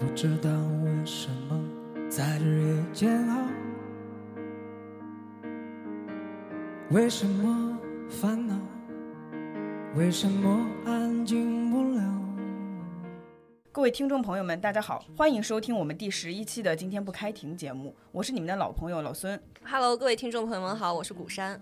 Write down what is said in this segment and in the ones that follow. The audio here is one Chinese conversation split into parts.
不知道为什么在日夜煎熬，为什么烦恼，为什么安静不了？各位听众朋友们，大家好，欢迎收听我们第十一期的《今天不开庭》节目，我是你们的老朋友老孙。Hello，各位听众朋友们好，我是古山。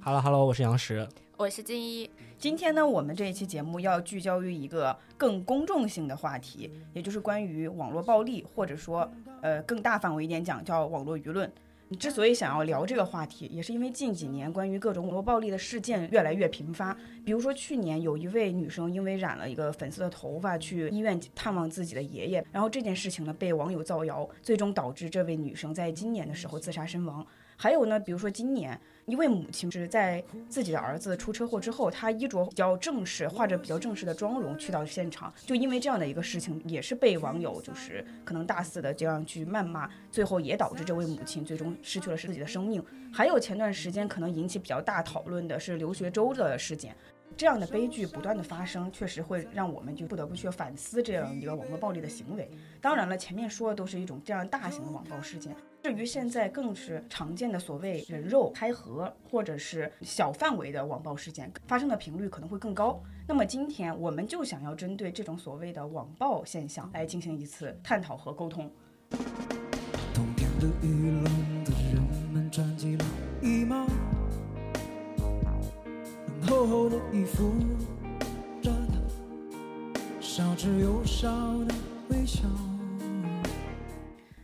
Hello Hello，我是杨石。我是金一，今天呢，我们这一期节目要聚焦于一个更公众性的话题，也就是关于网络暴力，或者说，呃，更大范围一点讲，叫网络舆论。你之所以想要聊这个话题，也是因为近几年关于各种网络暴力的事件越来越频发。比如说，去年有一位女生因为染了一个粉色的头发去医院探望自己的爷爷，然后这件事情呢被网友造谣，最终导致这位女生在今年的时候自杀身亡。还有呢，比如说今年一位母亲是在自己的儿子出车祸之后，她衣着比较正式，化着比较正式的妆容去到现场，就因为这样的一个事情，也是被网友就是可能大肆的这样去谩骂，最后也导致这位母亲最终失去了自己的生命。还有前段时间可能引起比较大讨论的是留学周的事件。这样的悲剧不断的发生，确实会让我们就不得不去反思这样一个网络暴力的行为。当然了，前面说的都是一种这样大型的网暴事件，至于现在更是常见的所谓人肉开盒或者是小范围的网暴事件，发生的频率可能会更高。那么今天我们就想要针对这种所谓的网暴现象来进行一次探讨和沟通。厚的少之又少的微笑。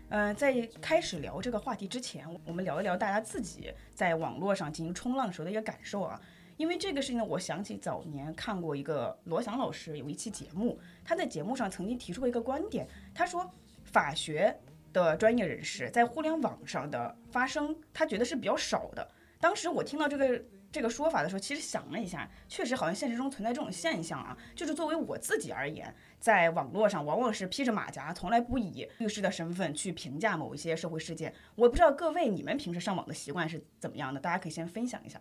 呃，在开始聊这个话题之前，我们聊一聊大家自己在网络上进行冲浪时候的一个感受啊。因为这个事情呢，我想起早年看过一个罗翔老师有一期节目，他在节目上曾经提出过一个观点，他说法学的专业人士在互联网上的发声，他觉得是比较少的。当时我听到这个这个说法的时候，其实想了一下，确实好像现实中存在这种现象啊。就是作为我自己而言，在网络上往往是披着马甲，从来不以律师的身份去评价某一些社会事件。我不知道各位你们平时上网的习惯是怎么样的，大家可以先分享一下。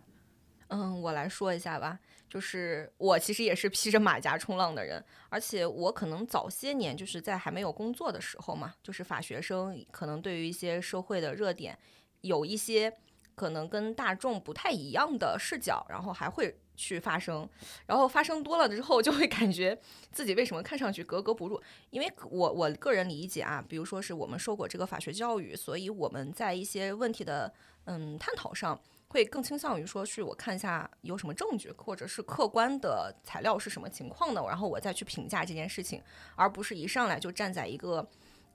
嗯，我来说一下吧，就是我其实也是披着马甲冲浪的人，而且我可能早些年就是在还没有工作的时候嘛，就是法学生可能对于一些社会的热点有一些可能跟大众不太一样的视角，然后还会去发声，然后发生多了之后，就会感觉自己为什么看上去格格不入，因为我我个人理解啊，比如说是我们受过这个法学教育，所以我们在一些问题的嗯探讨上。会更倾向于说是我看一下有什么证据，或者是客观的材料是什么情况的，然后我再去评价这件事情，而不是一上来就站在一个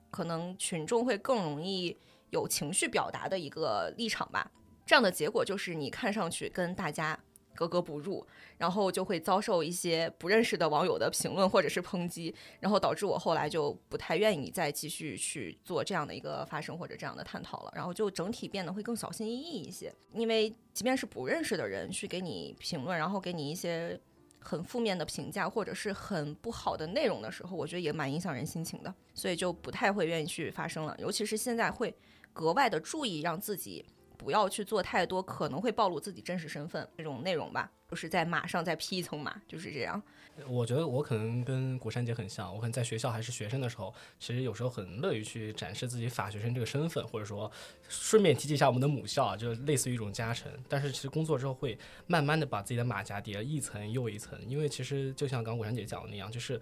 可能群众会更容易有情绪表达的一个立场吧。这样的结果就是你看上去跟大家格格不入，然后就会遭受一些不认识的网友的评论或者是抨击，然后导致我后来就不太愿意再继续去做这样的一个发声或者这样的探讨了，然后就整体变得会更小心翼翼一些，因为即便是不认识的人去给你评论，然后给你一些很负面的评价或者是很不好的内容的时候，我觉得也蛮影响人心情的，所以就不太会愿意去发声了，尤其是现在会格外的注意让自己。不要去做太多可能会暴露自己真实身份这种内容吧，就是在马上再披一层马，就是这样。我觉得我可能跟古山姐很像，我可能在学校还是学生的时候，其实有时候很乐于去展示自己法学生这个身份，或者说顺便提及一下我们的母校啊，就类似于一种加成。但是其实工作之后会慢慢的把自己的马甲叠一层又一层，因为其实就像刚刚古山姐讲的那样，就是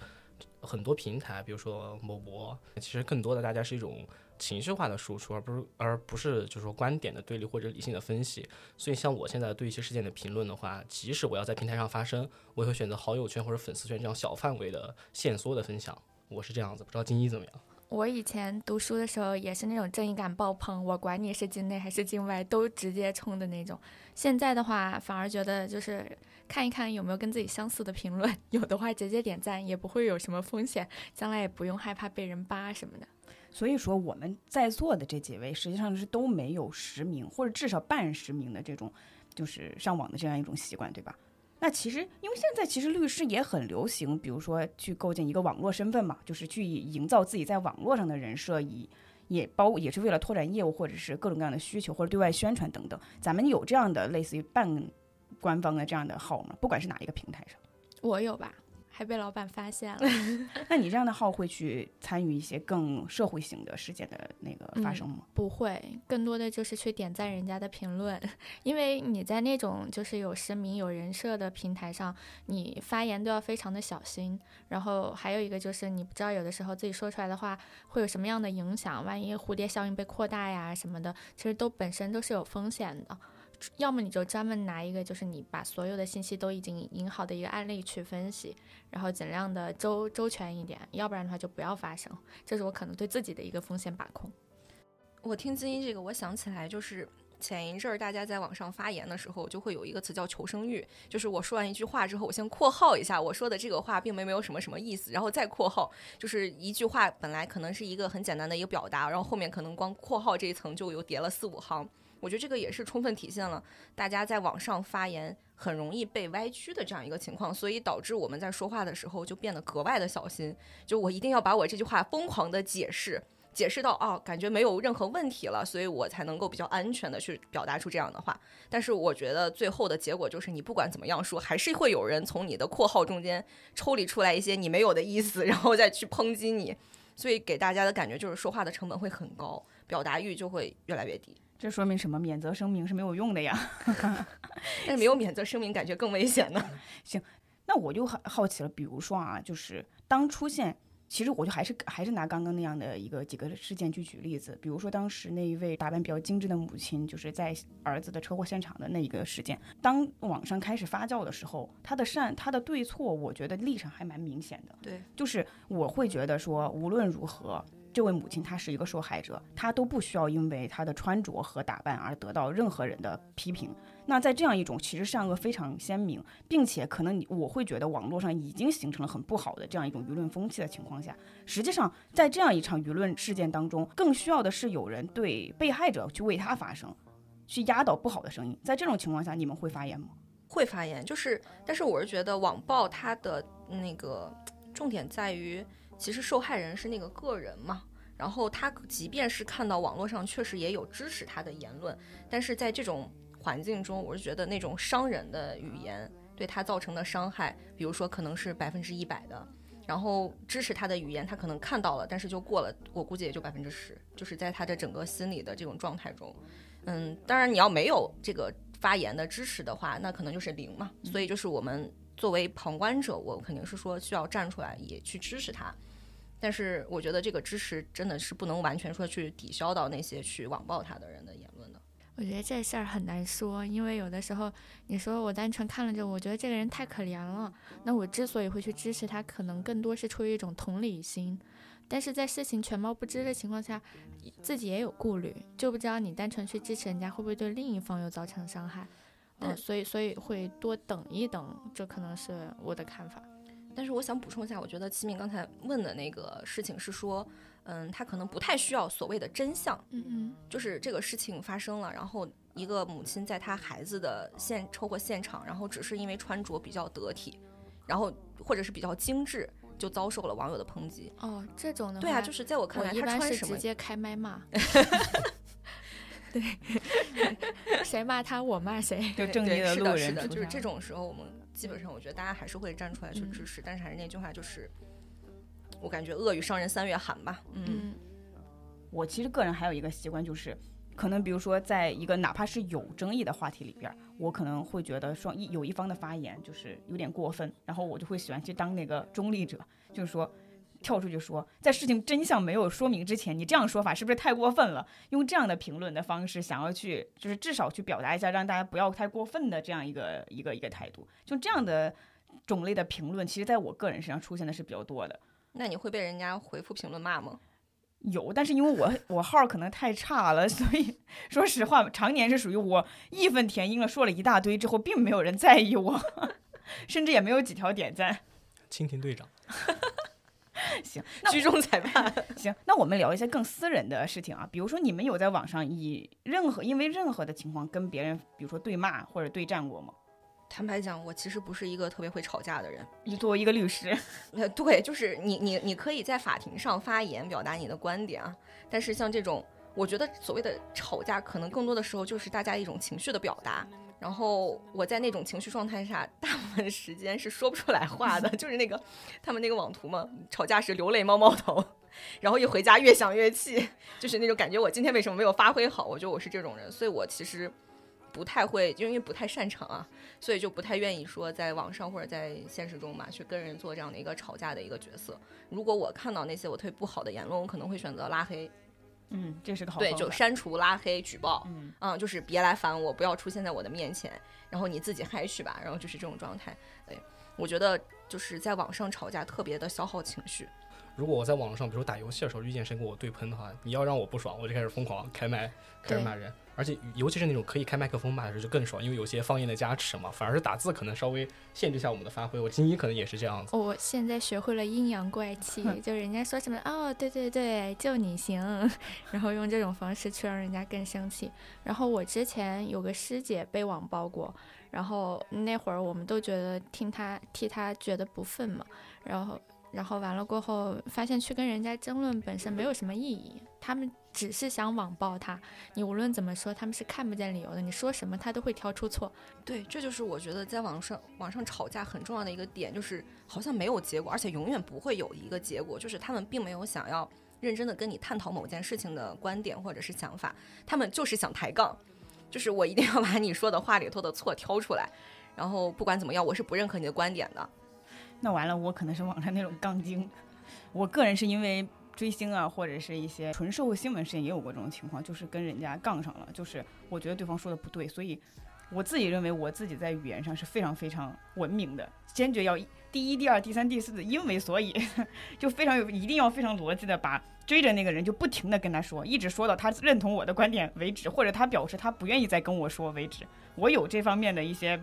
很多平台，比如说某博，其实更多的大家是一种。情绪化的输出，而不是而不是就是说观点的对立或者理性的分析。所以像我现在对一些事件的评论的话，即使我要在平台上发声，我也会选择好友圈或者粉丝圈这样小范围的限缩的分享。我是这样子，不知道金一怎么样？我以前读书的时候也是那种正义感爆棚，我管你是境内还是境外，都直接冲的那种。现在的话，反而觉得就是看一看有没有跟自己相似的评论，有的话直接点赞，也不会有什么风险，将来也不用害怕被人扒什么的。所以说，我们在座的这几位实际上是都没有实名或者至少半实名的这种，就是上网的这样一种习惯，对吧？那其实，因为现在其实律师也很流行，比如说去构建一个网络身份嘛，就是去营造自己在网络上的人设，以也包也是为了拓展业务或者是各种各样的需求或者对外宣传等等。咱们有这样的类似于半官方的这样的号吗？不管是哪一个平台上，我有吧。还被老板发现了。那你这样的号会去参与一些更社会性的事件的那个发生吗？不会，更多的就是去点赞人家的评论，因为你在那种就是有实名、有人设的平台上，你发言都要非常的小心。然后还有一个就是你不知道有的时候自己说出来的话会有什么样的影响，万一蝴蝶效应被扩大呀什么的，其实都本身都是有风险的。要么你就专门拿一个，就是你把所有的信息都已经引好的一个案例去分析，然后尽量的周周全一点，要不然的话就不要发生。这是我可能对自己的一个风险把控。我听金一这个，我想起来就是前一阵儿大家在网上发言的时候，就会有一个词叫求生欲，就是我说完一句话之后，我先括号一下，我说的这个话并没没有什么什么意思，然后再括号，就是一句话本来可能是一个很简单的一个表达，然后后面可能光括号这一层就有叠了四五行。我觉得这个也是充分体现了大家在网上发言很容易被歪曲的这样一个情况，所以导致我们在说话的时候就变得格外的小心。就我一定要把我这句话疯狂的解释，解释到哦，感觉没有任何问题了，所以我才能够比较安全的去表达出这样的话。但是我觉得最后的结果就是，你不管怎么样说，还是会有人从你的括号中间抽离出来一些你没有的意思，然后再去抨击你。所以给大家的感觉就是说话的成本会很高，表达欲就会越来越低。这说明什么？免责声明是没有用的呀。但是没有免责声明，感觉更危险呢。行，那我就很好奇了。比如说啊，就是当出现，其实我就还是还是拿刚刚那样的一个几个事件去举例子。比如说当时那一位打扮比较精致的母亲，就是在儿子的车祸现场的那一个事件。当网上开始发酵的时候，他的善他的对错，我觉得立场还蛮明显的。对，就是我会觉得说，无论如何。这位母亲她是一个受害者，她都不需要因为她的穿着和打扮而得到任何人的批评。那在这样一种其实善恶非常鲜明，并且可能你我会觉得网络上已经形成了很不好的这样一种舆论风气的情况下，实际上在这样一场舆论事件当中，更需要的是有人对被害者去为他发声，去压倒不好的声音。在这种情况下，你们会发言吗？会发言，就是，但是我是觉得网暴它的那个重点在于。其实受害人是那个个人嘛，然后他即便是看到网络上确实也有支持他的言论，但是在这种环境中，我是觉得那种伤人的语言对他造成的伤害，比如说可能是百分之一百的，然后支持他的语言他可能看到了，但是就过了，我估计也就百分之十，就是在他的整个心理的这种状态中，嗯，当然你要没有这个发言的支持的话，那可能就是零嘛，所以就是我们。作为旁观者，我肯定是说需要站出来也去支持他，但是我觉得这个支持真的是不能完全说去抵消到那些去网暴他的人的言论的。我觉得这事儿很难说，因为有的时候你说我单纯看了这，我觉得这个人太可怜了，那我之所以会去支持他，可能更多是出于一种同理心，但是在事情全貌不知的情况下，自己也有顾虑，就不知道你单纯去支持人家会不会对另一方又造成伤害。嗯，所以所以会多等一等，这可能是我的看法。但是我想补充一下，我觉得齐敏刚才问的那个事情是说，嗯，他可能不太需要所谓的真相，嗯嗯，就是这个事情发生了，然后一个母亲在她孩子的现车祸现场，然后只是因为穿着比较得体，然后或者是比较精致，就遭受了网友的抨击。哦，这种的对啊，就是在我看来，一般是直接开麦骂。对，谁骂他，我骂谁。就正义的路人，是的，就是这种时候，我们基本上，我觉得大家还是会站出来去支持。但是还是那句话，就是我感觉恶语伤人三月寒吧。嗯，我其实个人还有一个习惯，就是可能比如说，在一个哪怕是有争议的话题里边，我可能会觉得双一有一方的发言就是有点过分，然后我就会喜欢去当那个中立者，就是说。跳出去说，在事情真相没有说明之前，你这样说法是不是太过分了？用这样的评论的方式，想要去就是至少去表达一下，让大家不要太过分的这样一个一个一个态度。就这样的种类的评论，其实在我个人身上出现的是比较多的。那你会被人家回复评论骂吗？有，但是因为我我号可能太差了，所以说实话，常年是属于我义愤填膺了，说了一大堆之后，并没有人在意我，甚至也没有几条点赞。蜻蜓队长。行，居中裁判。行，那我们聊一些更私人的事情啊，比如说你们有在网上以任何因为任何的情况跟别人，比如说对骂或者对战过吗？坦白讲，我其实不是一个特别会吵架的人。你作为一个律师，呃，对，就是你你你可以在法庭上发言表达你的观点啊，但是像这种，我觉得所谓的吵架，可能更多的时候就是大家一种情绪的表达。然后我在那种情绪状态下，大部分时间是说不出来话的，就是那个他们那个网图嘛，吵架时流泪猫猫头，然后一回家越想越气，就是那种感觉。我今天为什么没有发挥好？我觉得我是这种人，所以我其实不太会，因为不太擅长啊，所以就不太愿意说在网上或者在现实中嘛，去跟人做这样的一个吵架的一个角色。如果我看到那些我特别不好的言论，我可能会选择拉黑。嗯，这是个好对，方法就删除、拉黑、举报，嗯就是别来烦我，不要出现在我的面前，然后你自己嗨去吧，然后就是这种状态。对，我觉得就是在网上吵架特别的消耗情绪。如果我在网上，比如打游戏的时候遇见谁跟我对喷的话，你要让我不爽，我就开始疯狂开麦，开始骂人。而且尤其是那种可以开麦克风骂的时候就更爽，因为有些方言的加持嘛。反而是打字可能稍微限制一下我们的发挥。我金一可能也是这样子。我现在学会了阴阳怪气，就人家说什么哦，对对对，就你行，然后用这种方式去让人家更生气。然后我之前有个师姐被网暴过，然后那会儿我们都觉得听她替她觉得不忿嘛，然后然后完了过后，发现去跟人家争论本身没有什么意义，他们只是想网暴他，你无论怎么说，他们是看不见理由的，你说什么他都会挑出错。对，这就是我觉得在网上网上吵架很重要的一个点，就是好像没有结果，而且永远不会有一个结果，就是他们并没有想要认真的跟你探讨某件事情的观点或者是想法，他们就是想抬杠，就是我一定要把你说的话里头的错挑出来，然后不管怎么样，我是不认可你的观点的。那完了，我可能是网上那种杠精。我个人是因为追星啊，或者是一些纯社会新闻事件，也有过这种情况，就是跟人家杠上了，就是我觉得对方说的不对，所以我自己认为我自己在语言上是非常非常文明的，坚决要第一、第二、第三、第四的因为所以，就非常有一定要非常逻辑的把追着那个人就不停的跟他说，一直说到他认同我的观点为止，或者他表示他不愿意再跟我说为止。我有这方面的一些。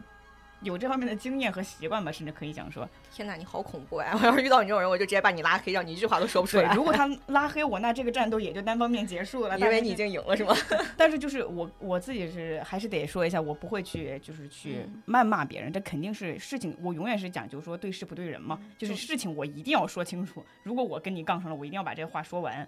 有这方面的经验和习惯吧，甚至可以讲说，天哪，你好恐怖哎！我要是遇到你这种人，我就直接把你拉黑，让你一句话都说不出来。，如果 他拉黑我，那这个战斗也就单方面结束了。因为你已经赢了是吗？但是就是我我自己是还是得说一下，我不会去就是去嗯谩骂别人，这肯定是事情，我永远是讲究说对事不对人嘛，就是事情我一定要说清楚。如果我跟你杠上了，我一定要把这话说完。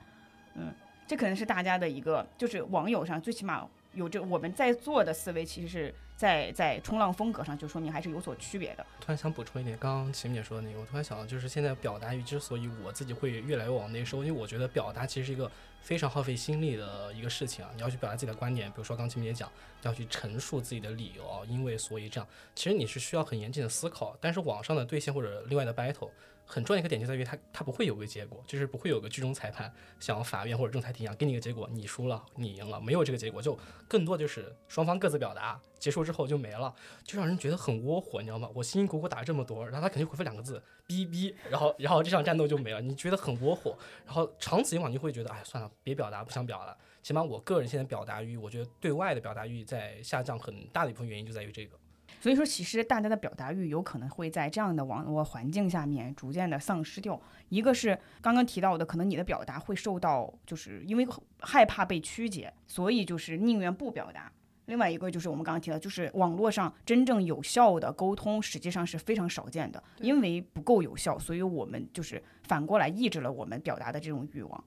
嗯，这可能是大家的一个，就是网友上最起码有这我们在座的思维，其实是在在冲浪风格上就说明还是有所区别的。突然想补充一点，刚刚秦姐说的那个，我突然想到，就是现在表达欲之所以我自己会越来越往内收，因为我觉得表达其实是一个非常耗费心力的一个事情啊。你要去表达自己的观点，比如说刚秦姐讲，要去陈述自己的理由啊，因为所以这样，其实你是需要很严谨的思考。但是网上的对线或者另外的 battle，很重要一个点就在于它它不会有个结果，就是不会有个剧中裁判像法院或者仲裁庭一样给你一个结果，你输了，你赢了，没有这个结果，就更多就是双方各自表达，结束之后就没了。就让人觉得很窝火，你知道吗？我辛辛苦苦打了这么多，然后他肯定回复两个字“逼逼”，然后然后这场战斗就没了，你觉得很窝火。然后长此以往，你会觉得，哎，算了，别表达，不想表达。起码我个人现在表达欲，我觉得对外的表达欲在下降，很大的一部分原因就在于这个。所以说，其实大家的表达欲有可能会在这样的网络环境下面逐渐的丧失掉。一个是刚刚提到的，可能你的表达会受到，就是因为害怕被曲解，所以就是宁愿不表达。另外一个就是我们刚刚提到，就是网络上真正有效的沟通，实际上是非常少见的，因为不够有效，所以我们就是反过来抑制了我们表达的这种欲望。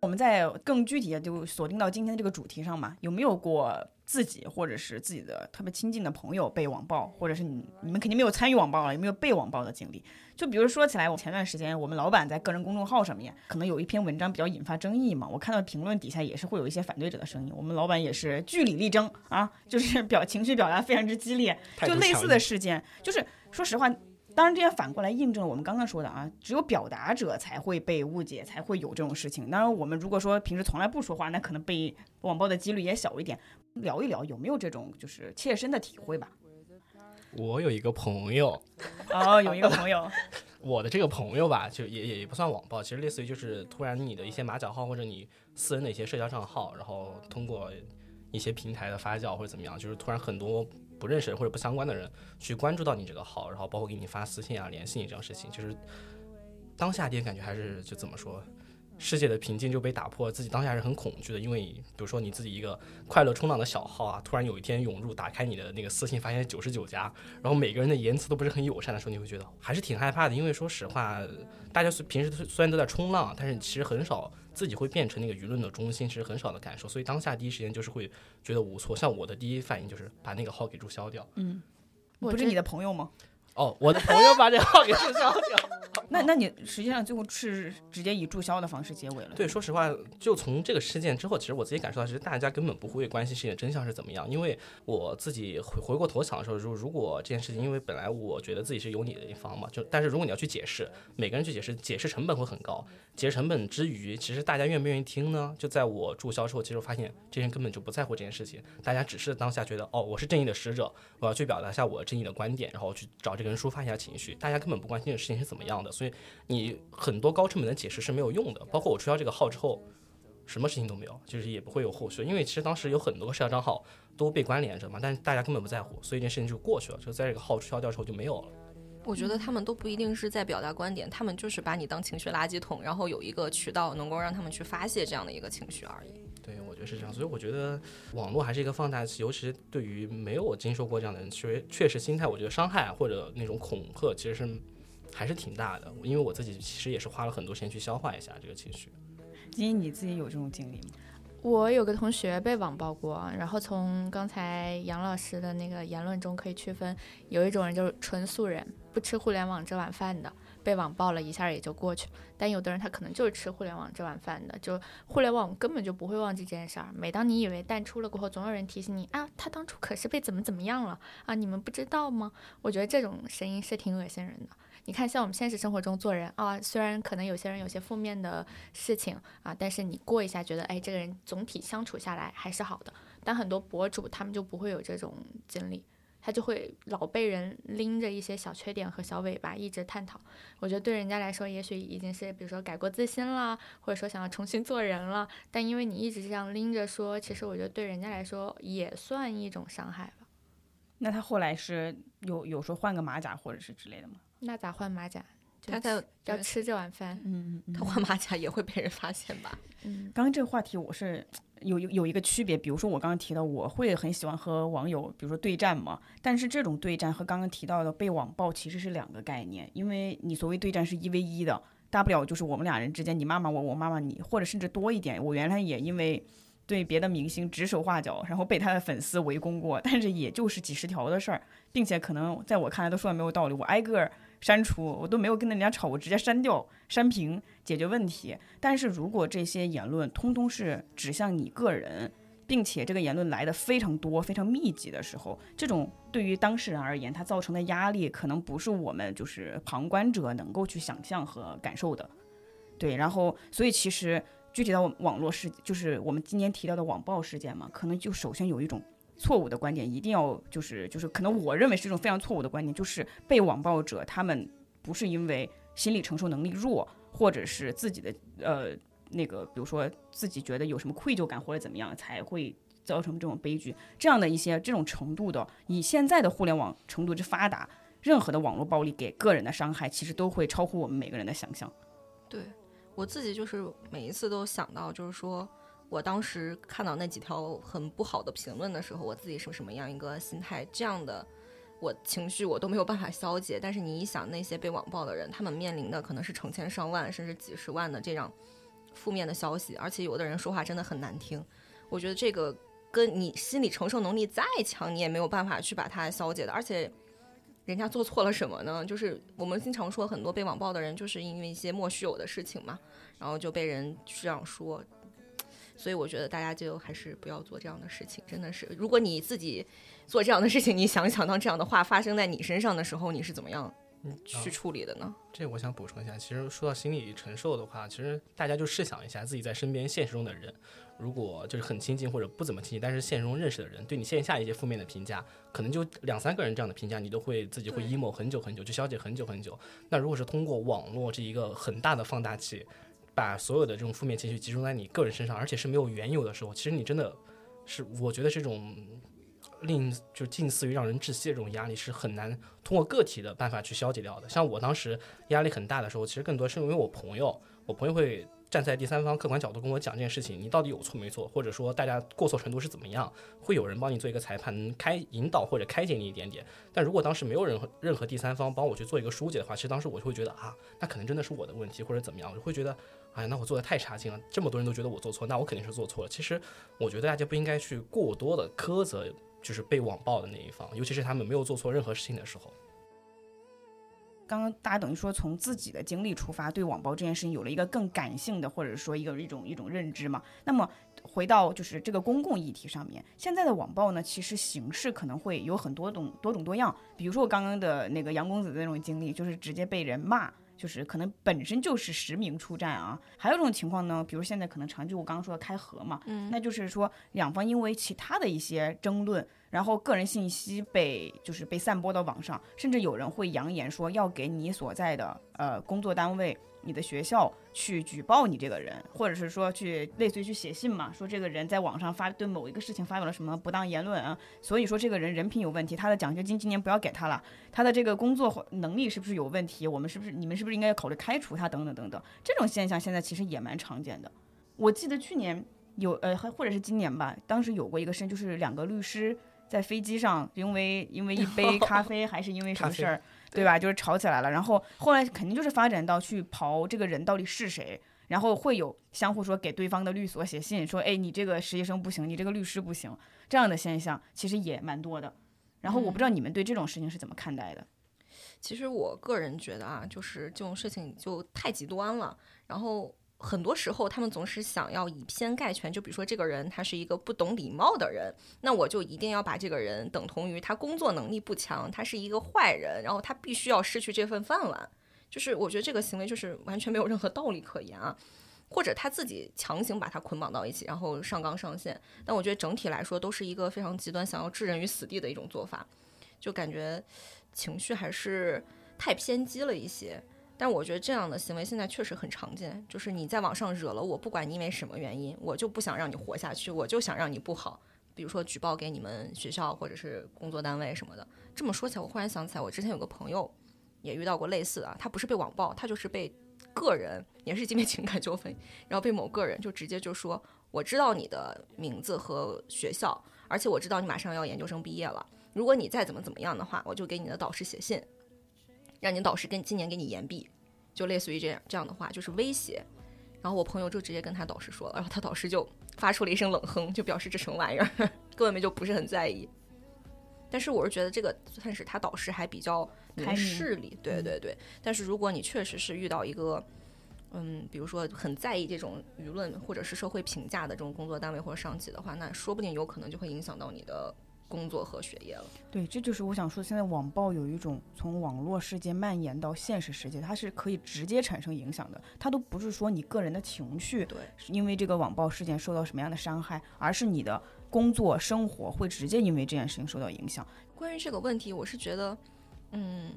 我们在更具体的就锁定到今天的这个主题上嘛，有没有过自己或者是自己的特别亲近的朋友被网暴，或者是你你们肯定没有参与网暴了，有没有被网暴的经历？就比如说起来，我前段时间我们老板在个人公众号上面可能有一篇文章比较引发争议嘛，我看到评论底下也是会有一些反对者的声音，我们老板也是据理力争啊，就是表情绪表达非常之激烈，就类似的事件，就是说实话。当然，这也反过来印证了我们刚刚说的啊，只有表达者才会被误解，才会有这种事情。当然，我们如果说平时从来不说话，那可能被网暴的几率也小一点。聊一聊有没有这种就是切身的体会吧？我有一个朋友，哦，有一个朋友，我的这个朋友吧，就也也也不算网暴，其实类似于就是突然你的一些马甲号或者你私人的一些社交账号，然后通过一些平台的发酵或者怎么样，就是突然很多。不认识或者不相关的人去关注到你这个号，然后包括给你发私信啊、联系你这样事情，就是当下第一感觉还是就怎么说，世界的平静就被打破，自己当下是很恐惧的。因为比如说你自己一个快乐冲浪的小号啊，突然有一天涌入，打开你的那个私信，发现九十九加，然后每个人的言辞都不是很友善的时候，你会觉得还是挺害怕的。因为说实话，大家平时虽然都在冲浪，但是其实很少自己会变成那个舆论的中心，其实很少的感受，所以当下第一时间就是会觉得无措。像我的第一反应就是把那个号给注销掉。我不是你的朋友吗？哦，我的朋友把这个号给注销掉。那那你实际上最后是直接以注销的方式结尾了。对，说实话，就从这个事件之后，其实我自己感受到，其实大家根本不会关心事情的真相是怎么样。因为我自己回回过头想的时候，如如果这件事情，因为本来我觉得自己是有理的一方嘛，就但是如果你要去解释，每个人去解释，解释成本会很高。解释成本之余，其实大家愿不愿意听呢？就在我注销之后，其实我发现这些人根本就不在乎这件事情，大家只是当下觉得，哦，我是正义的使者，我要去表达一下我正义的观点，然后去找这个人抒发一下情绪。大家根本不关心这个事情是怎么样的，所以你很多高成本的解释是没有用的。包括我注销这个号之后。什么事情都没有，就是也不会有后续，因为其实当时有很多社交账号都被关联着嘛，但是大家根本不在乎，所以这件事情就过去了，就在这个号注销掉之后就没有了。我觉得他们都不一定是在表达观点，他们就是把你当情绪垃圾桶，然后有一个渠道能够让他们去发泄这样的一个情绪而已。对，我觉得是这样，所以我觉得网络还是一个放大器，尤其是对于没有经受过这样的人，确确实心态，我觉得伤害或者那种恐吓其实是还是挺大的，因为我自己其实也是花了很多时间去消化一下这个情绪。金英，你自己有这种经历吗？我有个同学被网暴过，然后从刚才杨老师的那个言论中可以区分，有一种人就是纯素人，不吃互联网这碗饭的，被网暴了一下也就过去了；但有的人他可能就是吃互联网这碗饭的，就互联网根本就不会忘记这件事儿。每当你以为淡出了过后，总有人提醒你啊，他当初可是被怎么怎么样了啊，你们不知道吗？我觉得这种声音是挺恶心人的。你看，像我们现实生活中做人啊，虽然可能有些人有些负面的事情啊，但是你过一下，觉得哎，这个人总体相处下来还是好的。但很多博主他们就不会有这种经历，他就会老被人拎着一些小缺点和小尾巴一直探讨。我觉得对人家来说，也许已经是比如说改过自新了，或者说想要重新做人了。但因为你一直这样拎着说，其实我觉得对人家来说也算一种伤害吧。那他后来是有有说换个马甲或者是之类的吗？那咋换马甲？就他在要吃这碗饭。嗯嗯他换马甲也会被人发现吧？嗯，刚刚这个话题我是有有有一个区别，比如说我刚刚提到我会很喜欢和网友，比如说对战嘛，但是这种对战和刚刚提到的被网暴其实是两个概念，因为你所谓对战是一 v 一的，大不了就是我们俩人之间你骂骂我，我骂骂你，或者甚至多一点。我原来也因为对别的明星指手画脚，然后被他的粉丝围攻过，但是也就是几十条的事儿，并且可能在我看来都说的没有道理，我挨个儿删除，我都没有跟人家吵，我直接删掉、删屏解决问题。但是如果这些言论通通是指向你个人，并且这个言论来的非常多、非常密集的时候，这种对于当事人而言，他造成的压力可能不是我们就是旁观者能够去想象和感受的。对，然后所以其实具体到网络事，就是我们今天提到的网暴事件嘛，可能就首先有一种错误的观点，一定要就是就是可能我认为是一种非常错误的观点，就是被网暴者他们不是因为心理承受能力弱，或者是自己的呃那个，比如说自己觉得有什么愧疚感或者怎么样，才会造成这种悲剧。这样的一些这种程度的，以现在的互联网程度之发达，任何的网络暴力给个人的伤害，其实都会超乎我们每个人的想象。对我自己就是每一次都想到，就是说我当时看到那几条很不好的评论的时候，我自己是什么样一个心态，这样的我情绪我都没有办法消解。但是你一想，那些被网暴的人，他们面临的可能是成千上万甚至几十万的这样负面的消息，而且有的人说话真的很难听。我觉得这个跟你心理承受能力再强，你也没有办法去把它消解的，而且。人家做错了什么呢？就是我们经常说，很多被网暴的人就是因为一些莫须有的事情嘛，然后就被人这样说。所以我觉得大家就还是不要做这样的事情，真的是。如果你自己做这样的事情，你想想，当这样的话发生在你身上的时候，你是怎么样去处理的呢？这我想补充一下，其实说到心理承受的话，其实大家就试想一下自己在身边现实中的人，如果就是很亲近或者不怎么亲近，但是现实中认识的人对你线下一些负面的评价，可能就两三个人这样的评价，你都会自己会 emo 很久很久，就消解很久很久。那如果是通过网络这一个很大的放大器，把所有的这种负面情绪集中在你个人身上，而且是没有缘由的时候，其实你真的是，我觉得这种令就近似于让人窒息的这种压力是很难通过个体的办法去消解掉的。像我当时压力很大的时候，其实更多是因为我朋友，我朋友会站在第三方客观角度跟我讲这件事情，你到底有错没错，或者说大家过错程度是怎么样，会有人帮你做一个裁判，开引导或者开解你一点点。但如果当时没有任何任何第三方帮我去做一个疏解的话，其实当时我就会觉得啊，那可能真的是我的问题或者怎么样，我就会觉得，哎，那我做的太差劲了，这么多人都觉得我做错，那我肯定是做错了。其实我觉得大家不应该去过多的苛责，就是被网暴的那一方，尤其是他们没有做错任何事情的时候。刚刚大家等于说从自己的经历出发，对网暴这件事情有了一个更感性的，或者说一个一种一种认知嘛。那么回到就是这个公共议题上面，现在的网暴呢，其实形式可能会有很多种多种多样。比如说我刚刚的那个杨公子的那种经历，就是直接被人骂，就是可能本身就是实名出战啊。还有一种情况呢，比如现在可能常就我刚刚说的开盒嘛，嗯那就是说两方因为其他的一些争论。然后个人信息被就是被散播到网上，甚至有人会扬言说要给你所在的呃工作单位、你的学校去举报你这个人，或者是说去类似于去写信嘛，说这个人在网上发对某一个事情发表了什么不当言论啊，所以说这个人人品有问题，他的奖学金今年不要给他了，他的这个工作能力是不是有问题？我们是不是你们是不是应该要考虑开除他等等等等，这种现象现在其实也蛮常见的。我记得去年有呃或者是今年吧，当时有过一个事，就是两个律师。在飞机上，因为因为一杯咖啡，还是因为什么事儿，对吧？就是吵起来了。然后后来肯定就是发展到去刨这个人到底是谁，然后会有相互说给对方的律所写信，说，哎，你这个实习生不行，你这个律师不行，这样的现象其实也蛮多的。然后我不知道你们对这种事情是怎么看待的？其实我个人觉得啊，就是这种事情就太极端了，然后。很多时候，他们总是想要以偏概全。就比如说，这个人他是一个不懂礼貌的人，那我就一定要把这个人等同于他工作能力不强，他是一个坏人，然后他必须要失去这份饭碗。就是我觉得这个行为就是完全没有任何道理可言啊，或者他自己强行把他捆绑到一起，然后上纲上线。但我觉得整体来说都是一个非常极端，想要置人于死地的一种做法，就感觉情绪还是太偏激了一些。但我觉得这样的行为现在确实很常见，就是你在网上惹了我，不管你因为什么原因，我就不想让你活下去，我就想让你不好。比如说举报给你们学校或者是工作单位什么的。这么说起来，我忽然想起来，我之前有个朋友也遇到过类似的，他不是被网暴，他就是被个人，也是因为情感纠纷，然后被某个人就直接就说：“我知道你的名字和学校，而且我知道你马上要研究生毕业了，如果你再怎么怎么样的话，我就给你的导师写信。”让你导师跟今年给你延毕，就类似于这样这样的话，就是威胁。然后我朋友就直接跟他导师说了，然后他导师就发出了一声冷哼，就表示这什么玩意儿，根本就不是很在意。但是我是觉得这个算是他导师还比较明事理，对对对。但是如果你确实是遇到一个，嗯，比如说很在意这种舆论或者是社会评价的这种工作单位或者上级的话，那说不定有可能就会影响到你的。工作和学业了，对，这就是我想说，现在网暴有一种从网络世界蔓延到现实世界，它是可以直接产生影响的。它都不是说你个人的情绪，对，因为这个网暴事件受到什么样的伤害，而是你的工作生活会直接因为这件事情受到影响。关于这个问题，我是觉得，嗯，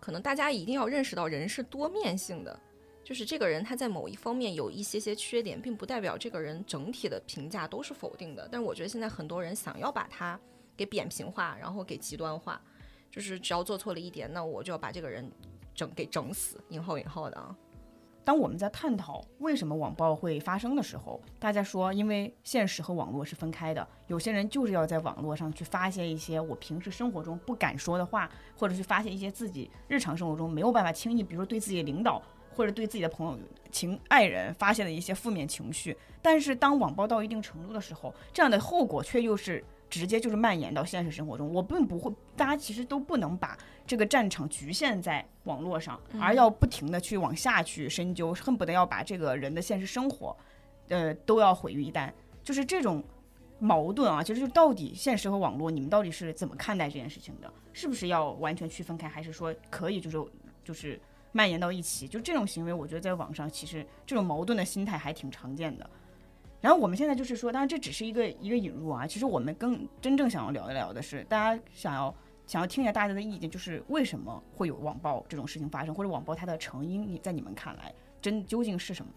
可能大家一定要认识到人是多面性的，就是这个人他在某一方面有一些些缺点，并不代表这个人整体的评价都是否定的。但是我觉得现在很多人想要把他。给扁平化，然后给极端化，就是只要做错了一点，那我就要把这个人整给整死，引号引号的啊。当我们在探讨为什么网暴会发生的时候，大家说，因为现实和网络是分开的，有些人就是要在网络上去发泄一些我平时生活中不敢说的话，或者去发泄一些自己日常生活中没有办法轻易，比如说对自己的领导或者对自己的朋友、情爱人发泄的一些负面情绪。但是当网暴到一定程度的时候，这样的后果却又是。直接就是蔓延到现实生活中，我并不会，大家其实都不能把这个战场局限在网络上，而要不停的去往下去深究，恨不得要把这个人的现实生活，呃，都要毁于一旦。就是这种矛盾啊，其实就到底现实和网络，你们到底是怎么看待这件事情的？是不是要完全区分开，还是说可以就是就是蔓延到一起？就这种行为，我觉得在网上其实这种矛盾的心态还挺常见的。然后我们现在就是说，当然这只是一个一个引入啊。其实我们更真正想要聊一聊的是，大家想要想要听一下大家的意见，就是为什么会有网暴这种事情发生，或者网暴它的成因，你在你们看来真究竟是什么？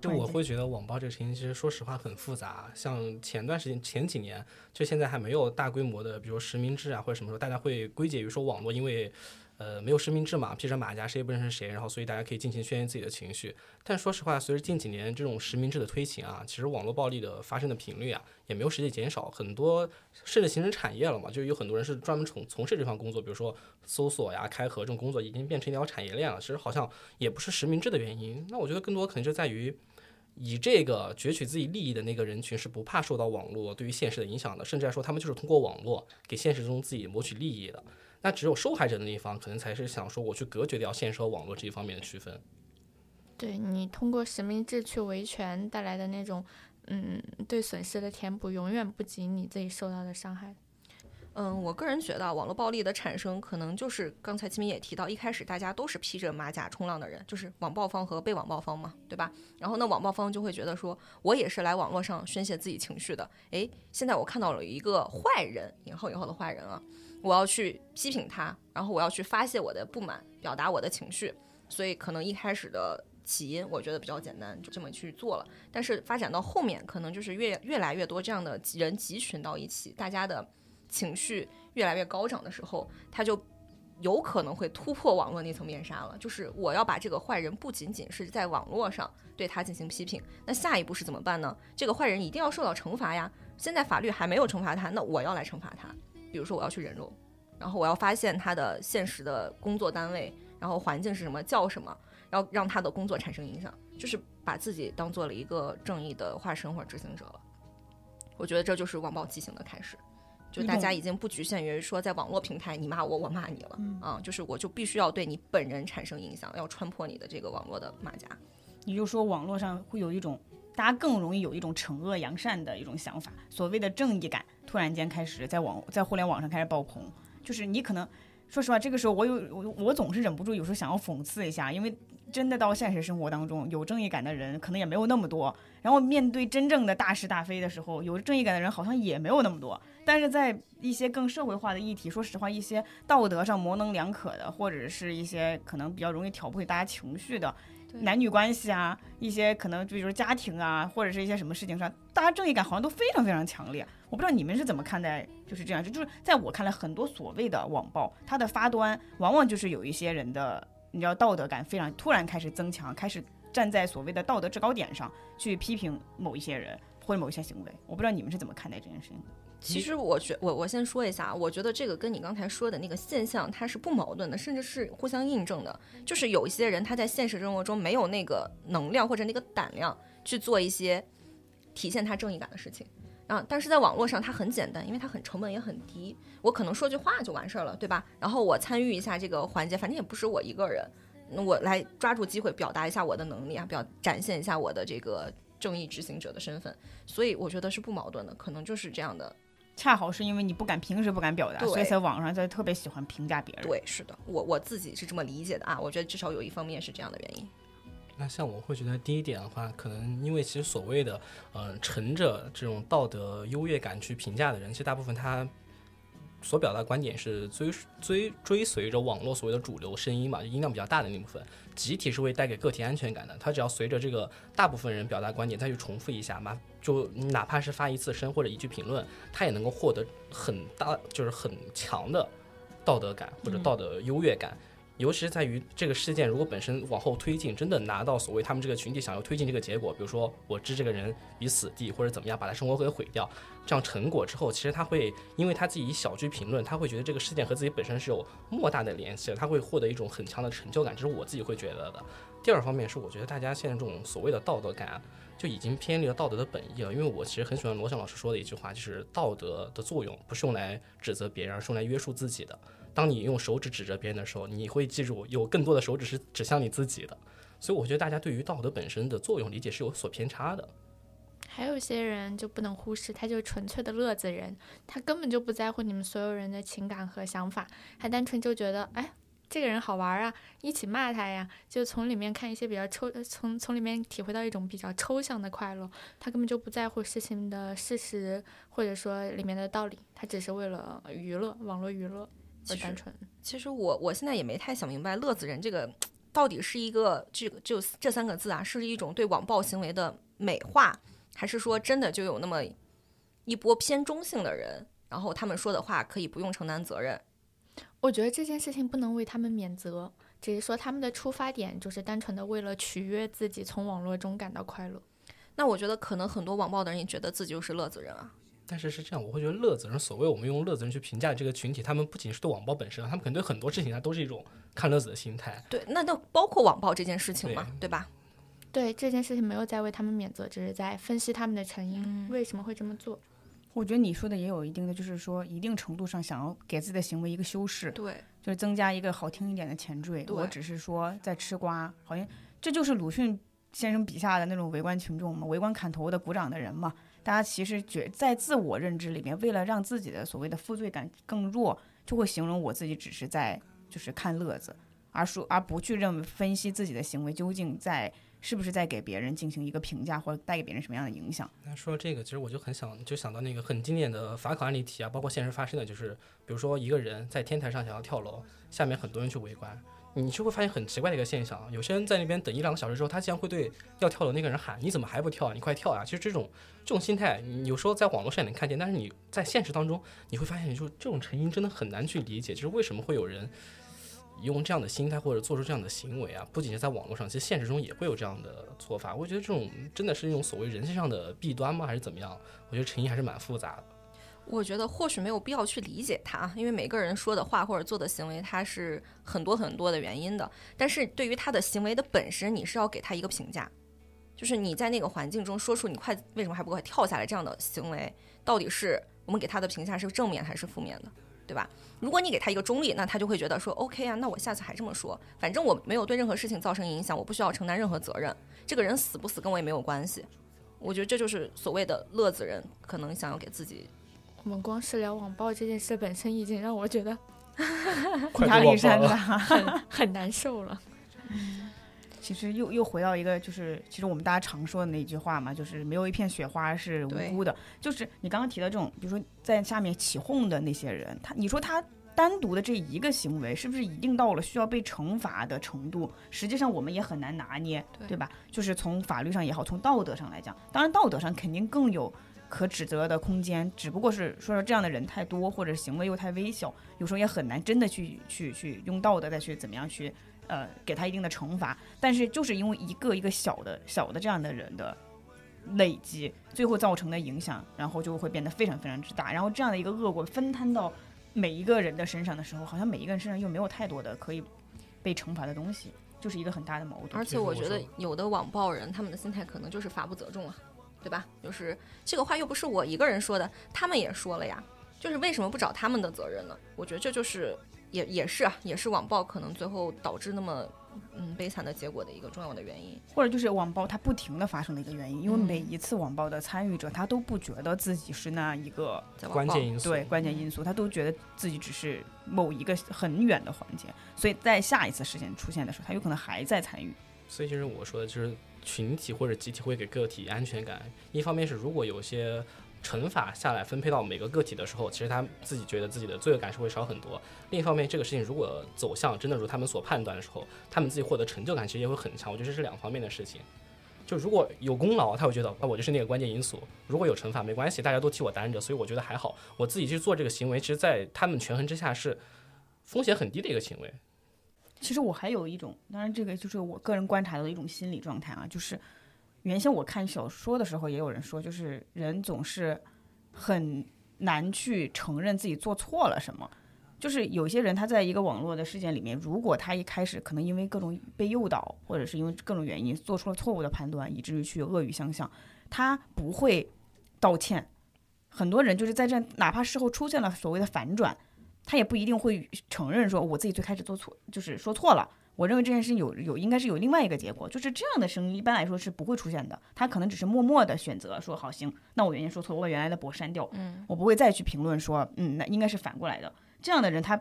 就我会觉得网暴这个事情，其实说实话很复杂。像前段时间前几年，就现在还没有大规模的，比如实名制啊或者什么时候，大家会归结于说网络因为。呃，没有实名制嘛，披着马甲，谁也不认识谁，然后所以大家可以尽情宣泄自己的情绪。但说实话，随着近几年这种实名制的推行啊，其实网络暴力的发生的频率啊，也没有实际减少，很多甚至形成产业了嘛，就是有很多人是专门从从事这份工作，比如说搜索呀、开盒这种工作，已经变成一条产业链了。其实好像也不是实名制的原因，那我觉得更多可能就在于。以这个攫取自己利益的那个人群是不怕受到网络对于现实的影响的，甚至来说他们就是通过网络给现实中自己谋取利益的。那只有受害者的那一方，可能才是想说我去隔绝掉现实和网络这一方面的区分。对你通过实名制去维权带来的那种，嗯，对损失的填补，永远不及你自己受到的伤害。嗯，我个人觉得网络暴力的产生，可能就是刚才齐明也提到，一开始大家都是披着马甲冲浪的人，就是网暴方和被网暴方嘛，对吧？然后那，网暴方就会觉得说，我也是来网络上宣泄自己情绪的。诶，现在我看到了一个坏人，引号引号的坏人啊。我要去批评他，然后我要去发泄我的不满，表达我的情绪，所以可能一开始的起因我觉得比较简单，就这么去做了。但是发展到后面，可能就是越越来越多这样的人集群到一起，大家的情绪越来越高涨的时候，他就有可能会突破网络那层面纱了。就是我要把这个坏人不仅仅是在网络上对他进行批评，那下一步是怎么办呢？这个坏人一定要受到惩罚呀！现在法律还没有惩罚他，那我要来惩罚他。比如说我要去人肉，然后我要发现他的现实的工作单位，然后环境是什么，叫什么，要让他的工作产生影响，就是把自己当做了一个正义的化身或者执行者了。我觉得这就是网暴畸形的开始，就大家已经不局限于说在网络平台你骂我，我骂你了，啊，就是我就必须要对你本人产生影响，要穿破你的这个网络的马甲。你就说网络上会有一种。大家更容易有一种惩恶扬善的一种想法，所谓的正义感突然间开始在网在互联网上开始爆棚。就是你可能，说实话，这个时候我有我我总是忍不住有时候想要讽刺一下，因为真的到现实生活当中有正义感的人可能也没有那么多。然后面对真正的大是大非的时候，有正义感的人好像也没有那么多。但是在一些更社会化的议题，说实话，一些道德上模棱两可的，或者是一些可能比较容易挑拨大家情绪的。男女关系啊，一些可能就比如家庭啊，或者是一些什么事情上，大家正义感好像都非常非常强烈。我不知道你们是怎么看待，就是这样，就就是在我看来，很多所谓的网暴，它的发端往往就是有一些人的，你知道道德感非常突然开始增强，开始站在所谓的道德制高点上去批评某一些人或者某一些行为。我不知道你们是怎么看待这件事情的。其实我觉我我先说一下，我觉得这个跟你刚才说的那个现象它是不矛盾的，甚至是互相印证的。就是有一些人他在现实生活中没有那个能量或者那个胆量去做一些体现他正义感的事情啊，但是在网络上它很简单，因为它很成本也很低，我可能说句话就完事儿了，对吧？然后我参与一下这个环节，反正也不是我一个人，那我来抓住机会表达一下我的能力啊，表展现一下我的这个正义执行者的身份，所以我觉得是不矛盾的，可能就是这样的。恰好是因为你不敢平时不敢表达，所以在网上就特别喜欢评价别人。对，是的，我我自己是这么理解的啊。我觉得至少有一方面是这样的原因。那像我会觉得第一点的话，可能因为其实所谓的呃乘着这种道德优越感去评价的人，其实大部分他。所表达观点是追追追随着网络所谓的主流声音嘛，就音量比较大的那部分，集体是会带给个体安全感的。他只要随着这个大部分人表达观点再去重复一下嘛，就哪怕是发一次声或者一句评论，他也能够获得很大就是很强的道德感或者道德优越感。尤其是在于这个事件，如果本身往后推进，真的拿到所谓他们这个群体想要推进这个结果，比如说我置这个人于死地，或者怎么样把他生活给毁掉，这样成果之后，其实他会因为他自己小句评论，他会觉得这个事件和自己本身是有莫大的联系，他会获得一种很强的成就感，这是我自己会觉得的。第二方面是，我觉得大家现在这种所谓的道德感，就已经偏离了道德的本意了。因为我其实很喜欢罗翔老师说的一句话，就是道德的作用不是用来指责别人，而是用来约束自己的。当你用手指指着别人的时候，你会记住有更多的手指是指向你自己的。所以我觉得大家对于道德本身的作用理解是有所偏差的。还有一些人就不能忽视，他就纯粹的乐子人，他根本就不在乎你们所有人的情感和想法，他单纯就觉得，哎，这个人好玩啊，一起骂他呀，就从里面看一些比较抽，从从里面体会到一种比较抽象的快乐。他根本就不在乎事情的事实，或者说里面的道理，他只是为了娱乐，网络娱乐。单纯，其实我我现在也没太想明白，乐子人这个到底是一个这个就这三个字啊，是一种对网暴行为的美化，还是说真的就有那么一波偏中性的人，然后他们说的话可以不用承担责任？我觉得这件事情不能为他们免责，只是说他们的出发点就是单纯的为了取悦自己，从网络中感到快乐。那我觉得可能很多网暴的人也觉得自己就是乐子人啊。但是是这样，我会觉得乐子人，所谓我们用乐子人去评价这个群体，他们不仅是对网暴本身，他们可能对很多事情他都是一种看乐子的心态。对，那都包括网暴这件事情嘛，对吧？对这件事情没有在为他们免责，只是在分析他们的成因，嗯为什么会这么做。我觉得你说的也有一定的，就是说一定程度上想要给自己的行为一个修饰，对，就是增加一个好听一点的前缀。我只是说在吃瓜，好像这就是鲁迅先生笔下的那种围观群众嘛，围观砍头的、鼓掌的人嘛。大家其实觉在自我认知里面，为了让自己的所谓的负罪感更弱，就会形容我自己只是在就是看乐子，而说而不去认为分析自己的行为究竟在是不是在给别人进行一个评价，或者带给别人什么样的影响。那说到这个，其实我就很想就想到那个很经典的法考案例题啊，包括现实发生的，就是比如说一个人在天台上想要跳楼，下面很多人去围观，你就会发现很奇怪的一个现象，有些人在那边等一两个小时之后，他竟然会对要跳楼那个人喊：“你怎么还不跳啊？你快跳啊！”其实这种这种心态，你有时候在网络上也能看见，但是你在现实当中，你会发现，就这种成因真的很难去理解，就是为什么会有人用这样的心态或者做出这样的行为啊？不仅是在网络上，其实现实中也会有这样的做法。我觉得这种真的是一种所谓人性上的弊端吗？还是怎么样？我觉得成因还是蛮复杂的。我觉得或许没有必要去理解他啊，因为每个人说的话或者做的行为，他是很多很多的原因的。但是对于他的行为的本身，你是要给他一个评价，就是你在那个环境中说出你快为什么还不快跳下来这样的行为，到底是我们给他的评价是正面还是负面的，对吧？如果你给他一个中立，那他就会觉得说 OK 啊，那我下次还这么说，反正我没有对任何事情造成影响，我不需要承担任何责任，这个人死不死跟我也没有关系。我觉得这就是所谓的乐子人可能想要给自己我们光是聊网暴这件事本身，已经让我觉得 压力山大。很很难受了。其实又又回到一个，就是其实我们大家常说的那句话嘛，就是没有一片雪花是无辜的。就是你刚刚提到这种，比如说在下面起哄的那些人，他你说他单独的这一个行为，是不是一定到了需要被惩罚的程度？实际上我们也很难拿捏，对对吧？就是从法律上也好，从道德上来讲，当然道德上肯定更有。可指责的空间，只不过是说说这样的人太多，或者行为又太微小，有时候也很难真的去去去用道德再去怎么样去呃给他一定的惩罚。但是就是因为一个一个小的小的这样的人的累积，最后造成的影响，然后就会变得非常非常之大。然后这样的一个恶果分摊到每一个人的身上的时候，好像每一个人身上又没有太多的可以被惩罚的东西，就是一个很大的矛盾。而且我觉得有的网暴人，他们的心态可能就是法不责众啊，对吧？就是这个话又不是我一个人说的，他们也说了呀。就是为什么不找他们的责任呢？我觉得这就是也也是啊，也是网暴可能最后导致那么嗯悲惨的结果的一个重要的原因。或者就是网暴它不停的发生的一个原因，因为嗯每一次网暴的参与者，他都不觉得自己是那一个在网暴关键因素。对关键因素，他都觉得自己只是某一个很远的环节，所以在下一次事件出现的时候，他有可能还在参与。所以就是我说的，就是群体或者集体会给个体安全感。一方面是如果有些惩罚下来分配到每个个体的时候，其实他自己觉得自己的罪恶感是会少很多。另一方面，这个事情如果走向真的如他们所判断的时候，他们自己获得成就感其实也会很强。我觉得这是两方面的事情。就如果有功劳，他会觉得啊，我就是那个关键因素；如果有惩罚，没关系，大家都替我担着，所以我觉得还好。我自己去做这个行为，其实，在他们权衡之下是风险很低的一个行为。其实我还有一种，当然这个就是我个人观察到的一种心理状态啊，就是原先我看小说的时候，也有人说，就是人总是很难去承认自己做错了什么。就是有些人他在一个网络的事件里面，如果他一开始可能因为各种被诱导，或者是因为各种原因做出了错误的判断，以至于去恶语相向，他不会道歉。很多人就是在这，哪怕事后出现了所谓的反转，他也不一定会承认说我自己最开始做错，就是说错了。我认为这件事情有有应该是有另外一个结果，就是这样的声音一般来说是不会出现的。他可能只是默默的选择说好行，那我原先说错，我把原来的博删掉，嗯，我不会再去评论说嗯那应该是反过来的。这样的人他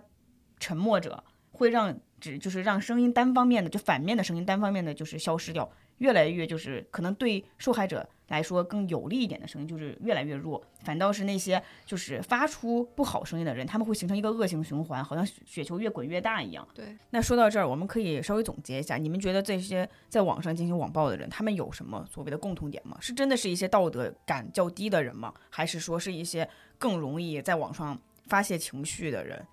沉默者会让只就是让声音单方面的就反面的声音单方面的就是消失掉，越来越就是可能对受害者来说更有利一点的声音就是越来越弱，反倒是那些就是发出不好声音的人，他们会形成一个恶性循环，好像雪雪球越滚越大一样。对。那说到这儿，我们可以稍微总结一下，你们觉得这些在网上进行网暴的人，他们有什么所谓的共同点吗？是真的是一些道德感较低的人吗？还是说是一些更容易在网上发泄情绪的人？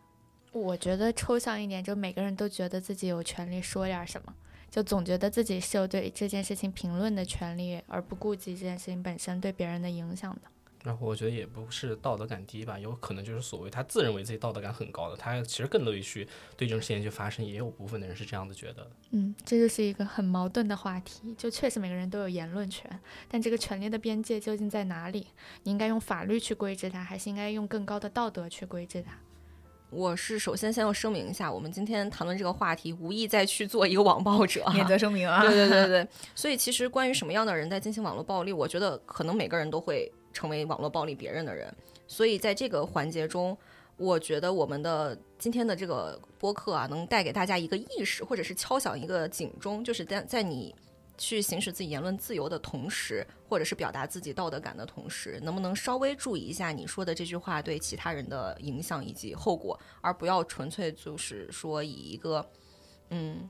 我觉得抽象一点，就每个人都觉得自己有权利说点什么，就总觉得自己是有对这件事情评论的权利，而不顾及这件事情本身对别人的影响的。然后我觉得也不是道德感低吧，有可能就是所谓他自认为自己道德感很高的，他其实更乐意去对这种事情去发生，也有部分的人是这样子觉得的。嗯，这就是一个很矛盾的话题。就确实每个人都有言论权，但这个权利的边界究竟在哪里？你应该用法律去规制它，还是应该用更高的道德去规制它？我是首先先要声明一下，我们今天谈论这个话题，无意再去做一个网暴者，免责声明啊。对对对对，所以其实关于什么样的人在进行网络暴力，我觉得可能每个人都会成为网络暴力别人的人。所以在这个环节中，我觉得我们的今天的这个播客啊，能带给大家一个意识，或者是敲响一个警钟，就是在在你。去行使自己言论自由的同时，或者是表达自己道德感的同时，能不能稍微注意一下你说的这句话对其他人的影响以及后果，而不要纯粹就是说以一个，嗯。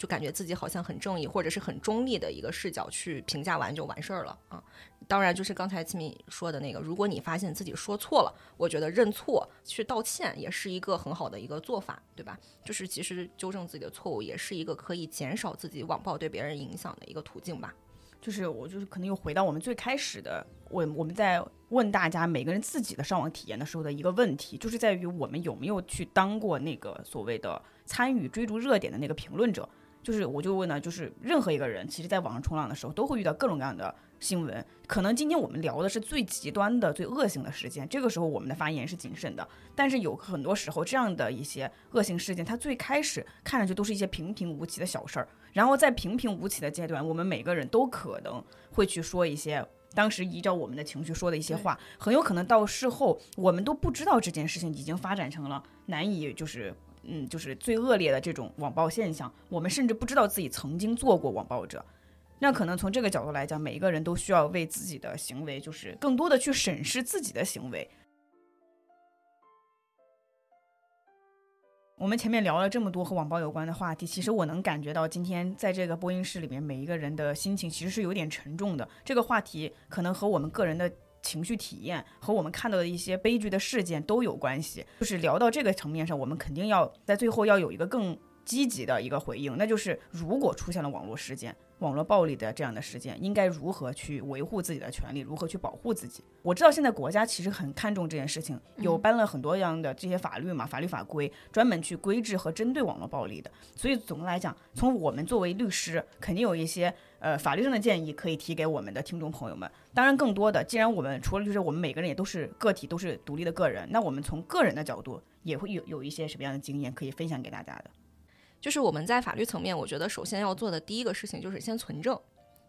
就感觉自己好像很正义或者是很中立的一个视角去评价完就完事儿了啊！当然，就是刚才齐米说的那个，如果你发现自己说错了，我觉得认错去道歉也是一个很好的一个做法，对吧？就是其实纠正自己的错误也是一个可以减少自己网暴对别人影响的一个途径吧。就是我就是可能又回到我们最开始的我我们在问大家每个人自己的上网体验的时候的一个问题，就是在于我们有没有去当过那个所谓的参与追逐热点的那个评论者。就是，我就问呢，就是任何一个人，其实在网上冲浪的时候，都会遇到各种各样的新闻。可能今天我们聊的是最极端的、最恶性的事件，这个时候我们的发言是谨慎的。但是有很多时候，这样的一些恶性事件，它最开始看上去都是一些平平无奇的小事儿，然后在平平无奇的阶段，我们每个人都可能会去说一些当时依照我们的情绪说的一些话，很有可能到事后，我们都不知道这件事情已经发展成了难以就是。嗯，就是最恶劣的这种网暴现象，我们甚至不知道自己曾经做过网暴者。那可能从这个角度来讲，每一个人都需要为自己的行为，就是更多的去审视自己的行为。我们前面聊了这么多和网暴有关的话题，其实我能感觉到今天在这个播音室里面，每一个人的心情其实是有点沉重的。这个话题可能和我们个人的。情绪体验和我们看到的一些悲剧的事件都有关系。就是聊到这个层面上，我们肯定要在最后要有一个更积极的一个回应，那就是如果出现了网络事件、网络暴力的这样的事件，应该如何去维护自己的权利，如何去保护自己？我知道现在国家其实很看重这件事情，有颁了很多样的这些法律嘛，法律法规专门去规制和针对网络暴力的。所以总的来讲，从我们作为律师，肯定有一些。呃，法律上的建议可以提给我们的听众朋友们。当然，更多的，既然我们除了就是我们每个人也都是个体，都是独立的个人，那我们从个人的角度也会有有一些什么样的经验可以分享给大家的。就是我们在法律层面，我觉得首先要做的第一个事情就是先存证。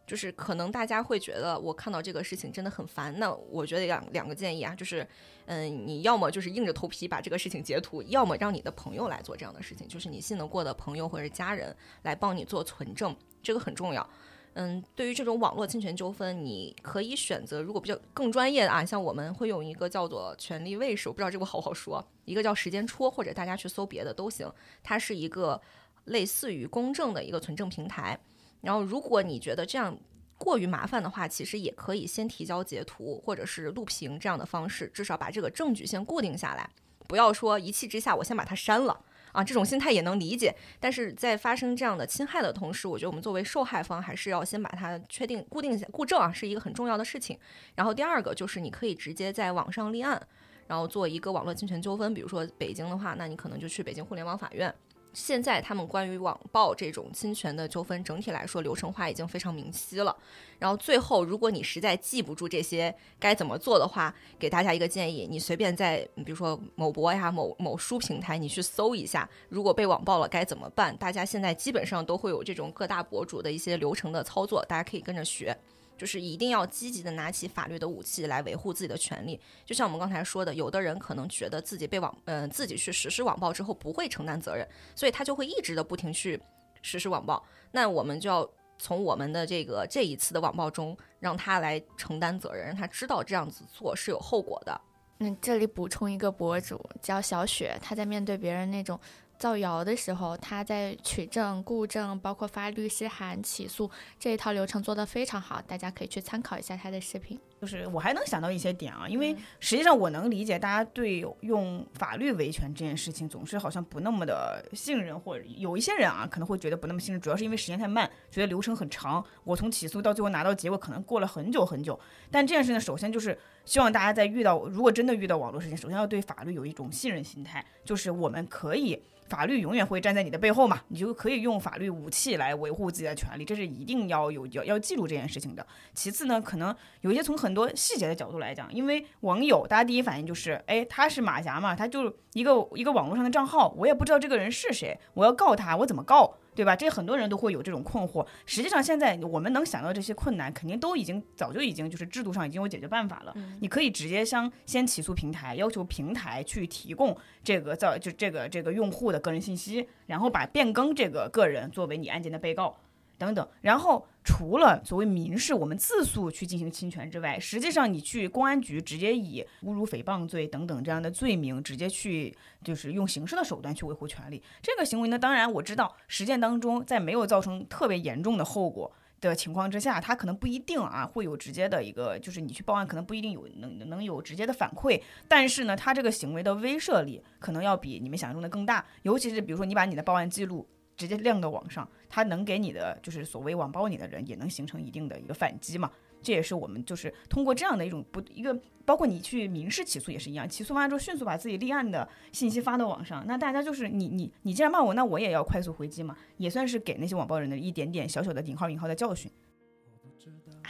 就是可能大家会觉得我看到这个事情真的很烦，那我觉得两两个建议啊，就是嗯，你要么就是硬着头皮把这个事情截图，要么让你的朋友来做这样的事情，就是你信得过的朋友或者家人来帮你做存证，这个很重要。嗯，对于这种网络侵权纠纷，你可以选择，如果比较更专业的啊，像我们会用一个叫做“权力卫士”，我不知道这个好不好说，一个叫“时间戳”，或者大家去搜别的都行。它是一个类似于公证的一个存证平台。然后，如果你觉得这样过于麻烦的话，其实也可以先提交截图或者是录屏这样的方式，至少把这个证据先固定下来，不要说一气之下我先把它删了。啊，这种心态也能理解，但是在发生这样的侵害的同时，我觉得我们作为受害方还是要先把它确定固定下固证啊，是一个很重要的事情。然后第二个就是你可以直接在网上立案，然后做一个网络侵权纠纷，比如说北京的话，那你可能就去北京互联网法院。现在他们关于网暴这种侵权的纠纷，整体来说流程化已经非常明晰了。然后最后，如果你实在记不住这些该怎么做的话，给大家一个建议：你随便在比如说某博呀、某某书平台，你去搜一下，如果被网暴了该怎么办？大家现在基本上都会有这种各大博主的一些流程的操作，大家可以跟着学。就是一定要积极的拿起法律的武器来维护自己的权利。就像我们刚才说的，有的人可能觉得自己被网，嗯，自己去实施网暴之后不会承担责任，所以他就会一直的不停去实施网暴。那我们就要从我们的这个这一次的网暴中，让他来承担责任，让他知道这样子做是有后果的。那这里补充一个博主叫小雪，她在面对别人那种。造谣的时候，他在取证、固证，包括发律师函、起诉这一套流程做得非常好，大家可以去参考一下他的视频。就是我还能想到一些点啊，因为嗯实际上我能理解大家对用法律维权这件事情总是好像不那么的信任，或者有一些人啊可能会觉得不那么信任，主要是因为时间太慢，觉得流程很长，我从起诉到最后拿到结果可能过了很久很久。但这件事呢，首先就是希望大家在遇到如果真的遇到网络事件，首先要对法律有一种信任心态，就是我们可以。法律永远会站在你的背后嘛，你就可以用法律武器来维护自己的权利，这是一定要有要要记住这件事情的。其次呢，可能有一些从很多细节的角度来讲，因为网友大家第一反应就是，哎，他是马甲嘛，他就一个一个网络上的账号，我也不知道这个人是谁，我要告他，我怎么告？对吧？这很多人都会有这种困惑。实际上，现在我们能想到这些困难，肯定都已经早就已经就是制度上已经有解决办法了。你可以直接向先起诉平台，要求平台去提供这个造就这个这个用户的个人信息，然后把变更这个个人作为你案件的被告。等等，然后除了所谓民事我们自诉去进行侵权之外，实际上你去公安局直接以侮辱、诽谤罪等等这样的罪名，直接去就是用刑事的手段去维护权利。这个行为呢，当然我知道实践当中在没有造成特别严重的后果。的情况之下，他可能不一定啊会有直接的一个，就是你去报案可能不一定有能能有直接的反馈，但是呢，他这个行为的威慑力可能要比你们想象中的更大，尤其是比如说你把你的报案记录直接亮到网上，他能给你的就是所谓网暴你的人也能形成一定的一个反击嘛。这也是我们就是通过这样的一种不一个，包括你去民事起诉也是一样，起诉完之后迅速把自己立案的信息发到网上，那大家就是你你你既然骂我，那我也要快速回击嘛，也算是给那些网暴人的一点点小小的引号引号的教训。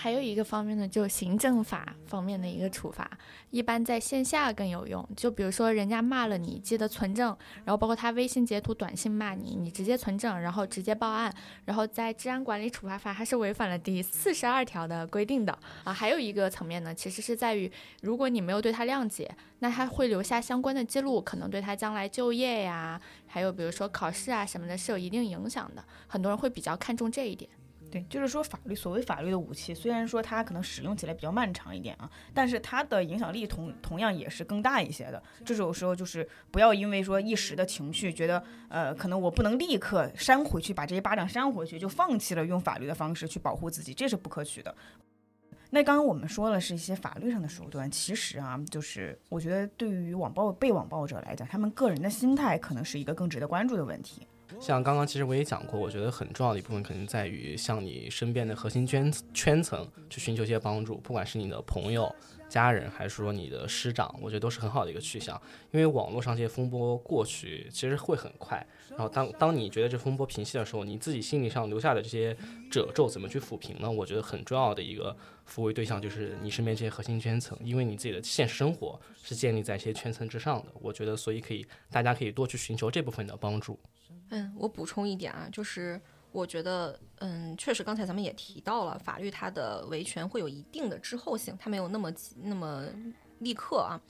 还有一个方面呢，就行政法方面的一个处罚，一般在线下更有用。就比如说人家骂了你，记得存证，然后包括他微信截图、短信骂你，你直接存证，然后直接报案。然后在治安管理处罚法还是违反了第四十二条的规定的啊。还有一个层面呢，其实是在于，如果你没有对他谅解，那他会留下相关的记录，可能对他将来就业呀，还有比如说考试啊什么的，是有一定影响的。很多人会比较看重这一点。对，就是说法律，所谓法律的武器，虽然说它可能使用起来比较漫长一点啊，但是它的影响力同同样也是更大一些的。这种时候就是不要因为说一时的情绪，觉得呃可能我不能立刻扇回去，把这些巴掌扇回去，就放弃了用法律的方式去保护自己，这是不可取的。那刚刚我们说了是一些法律上的手段，其实啊，就是我觉得对于网暴被网暴者来讲，他们个人的心态可能是一个更值得关注的问题。像刚刚其实我也讲过，我觉得很重要的一部分可能在于向你身边的核心圈圈层去寻求一些帮助，不管是你的朋友、家人，还是说你的师长，我觉得都是很好的一个去向。因为网络上这些风波过去其实会很快，然后当当你觉得这风波平息的时候，你自己心理上留下的这些褶皱怎么去抚平呢？我觉得很重要的一个抚慰对象就是你身边这些核心圈层，因为你自己的现实生活是建立在这些圈层之上的。我觉得所以可以大家可以多去寻求这部分的帮助。嗯，我补充一点啊，就是我觉得，嗯，确实刚才咱们也提到了，法律它的维权会有一定的滞后性，它没有那么那么立刻啊。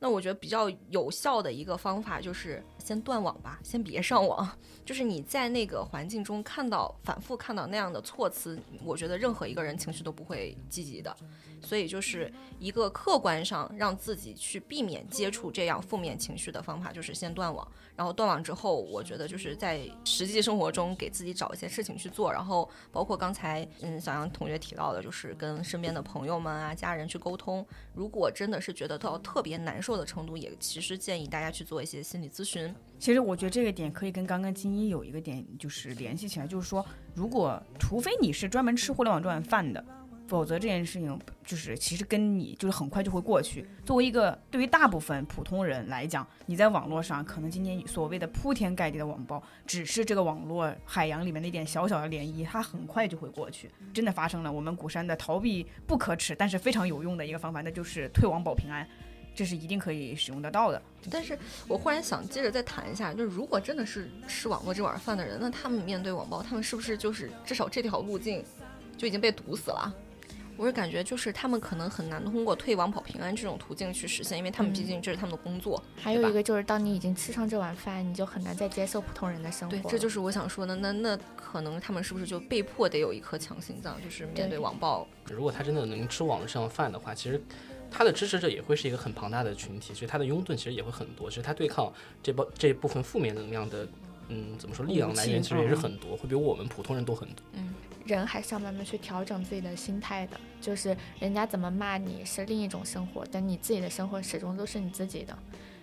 那我觉得比较有效的一个方法就是先断网吧，先别上网。就是你在那个环境中看到反复看到那样的措辞，我觉得任何一个人情绪都不会积极的。所以就是一个客观上让自己去避免接触这样负面情绪的方法，就是先断网。然后断网之后，我觉得就是在实际生活中给自己找一些事情去做，然后包括刚才嗯小杨同学提到的，就是跟身边的朋友们啊、家人去沟通。如果真的是觉得到特别难受的程度，也其实建议大家去做一些心理咨询。其实我觉得这个点可以跟刚刚金一有一个点就是联系起来，就是说，如果除非你是专门吃互联网这碗饭的，否则这件事情就是其实跟你就是很快就会过去。作为一个对于大部分普通人来讲，你在网络上可能今天所谓的铺天盖地的网暴，只是这个网络海洋里面的一点小小的涟漪，它很快就会过去。真的发生了，我们古山的逃避不可耻但是非常有用的一个方法，那就是退网保平安，这是一定可以使用得到的。但是我忽然想接着再谈一下，就是如果真的是吃网络这碗饭的人，那他们面对网暴，他们是不是就是至少这条路径就已经被堵死了？我是感觉就是他们可能很难通过退网保平安这种途径去实现，因为他们毕竟这是他们的工作。还有一个就是，当你已经吃上这碗饭，你就很难再接受普通人的生活对，这就是我想说的。那那可能他们是不是就被迫得有一颗强心脏，就是面对对网暴？如果他真的能吃网络上的饭的话，其实他的支持者也会是一个很庞大的群体，所以他的拥趸其实也会很多。其实他对抗这包这部分负面能量的，嗯，怎么说力量来源其实也是很多，会比我们普通人多很多。嗯，人还是要慢慢去调整自己的心态的，就是人家怎么骂你是另一种生活，但你自己的生活始终都是你自己的，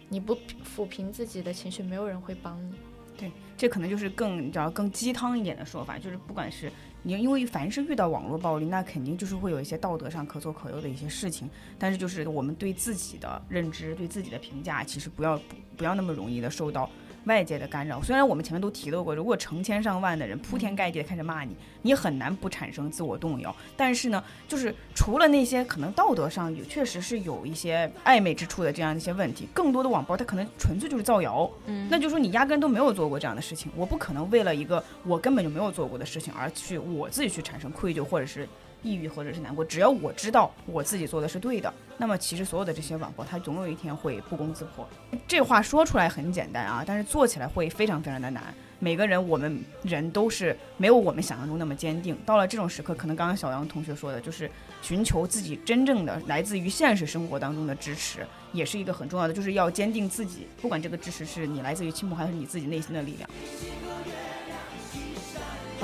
你不抚平自己的情绪，没有人会帮你。对，这可能就是更你知道更鸡汤一点的说法，就是不管是你，因为凡是遇到网络暴力，那肯定就是会有一些道德上可左可右的一些事情，但是就是我们对自己的认知、对自己的评价，其实不要不不要那么容易的受到。外界的干扰，虽然我们前面都提到过，如果成千上万的人铺天盖地的开始骂你，你很难不产生自我动摇。但是呢，就是除了那些可能道德上也确实是有一些暧昧之处的这样一些问题，更多的网暴它可能纯粹就是造谣。嗯，那就说你压根都没有做过这样的事情，我不可能为了一个我根本就没有做过的事情而去我自己去产生愧疚或者是。抑郁或者是难过，只要我知道我自己做的是对的，那么其实所有的这些网暴，它总有一天会不攻自破。这话说出来很简单啊，但是做起来会非常非常的难。每个人，我们人都是没有我们想象中那么坚定。到了这种时刻，可能刚刚小杨同学说的，就是寻求自己真正的来自于现实生活当中的支持，也是一个很重要的，就是要坚定自己，不管这个支持是你来自于亲朋还是你自己内心的力量。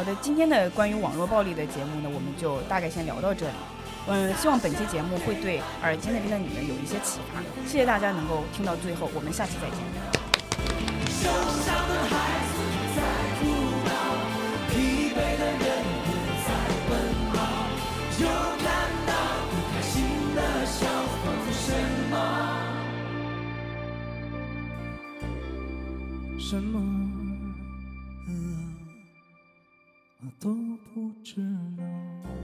好的，今天的关于网络暴力的节目呢，我们就大概先聊到这里。嗯，希望本期节目会对耳机那边的你们有一些启发。谢谢大家能够听到最后，我们下期再见。什么？都不知道。